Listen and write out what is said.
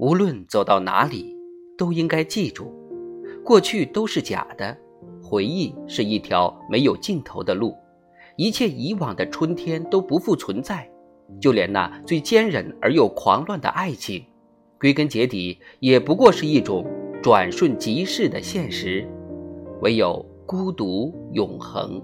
无论走到哪里都应该记住过去都是假的回忆是一条没有尽头的路一切以往的春天都不复存在就连那最坚韧而又狂乱的爱情归根结底也不过是一种转瞬即逝的现实唯有孤独永恒。